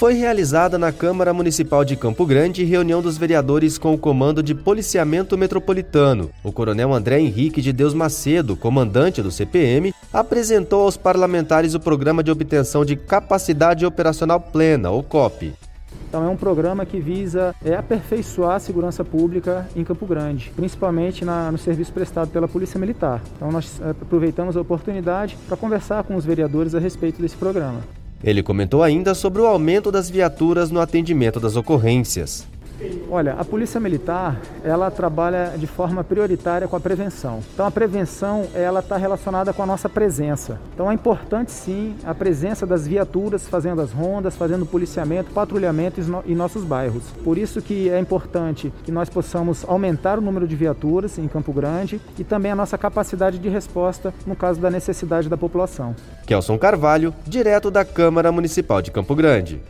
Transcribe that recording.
foi realizada na Câmara Municipal de Campo Grande reunião dos vereadores com o Comando de Policiamento Metropolitano. O coronel André Henrique de Deus Macedo, comandante do CPM, apresentou aos parlamentares o Programa de Obtenção de Capacidade Operacional Plena, o COP. Então é um programa que visa é, aperfeiçoar a segurança pública em Campo Grande, principalmente na, no serviço prestado pela Polícia Militar. Então nós é, aproveitamos a oportunidade para conversar com os vereadores a respeito desse programa. Ele comentou ainda sobre o aumento das viaturas no atendimento das ocorrências. Olha, a Polícia Militar, ela trabalha de forma prioritária com a prevenção. Então a prevenção, ela está relacionada com a nossa presença. Então é importante sim a presença das viaturas fazendo as rondas, fazendo policiamento, patrulhamento em nossos bairros. Por isso que é importante que nós possamos aumentar o número de viaturas em Campo Grande e também a nossa capacidade de resposta no caso da necessidade da população. Kelson Carvalho, direto da Câmara Municipal de Campo Grande.